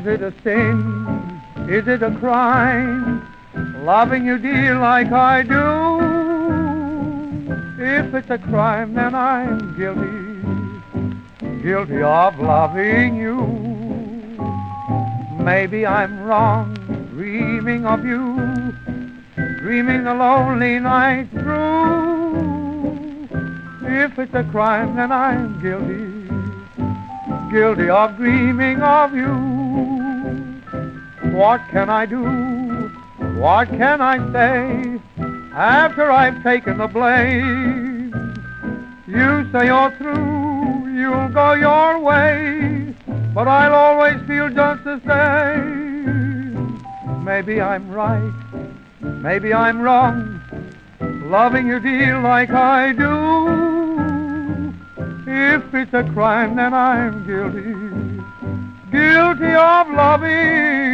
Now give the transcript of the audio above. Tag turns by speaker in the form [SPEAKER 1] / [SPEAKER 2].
[SPEAKER 1] Is it a sin? Is it a crime loving you, dear, like I do? If it's a crime, then I'm guilty, guilty of loving you. Maybe I'm wrong, dreaming of you, dreaming the lonely night through. If it's a crime, then I'm guilty, guilty of dreaming of you. What can I do? What can I say after I've taken the blame? You say you're through, you'll go your way, but I'll always feel just the same. Maybe I'm right, maybe I'm wrong, loving you, dear, like I do. If it's a crime, then I'm guilty, guilty of loving.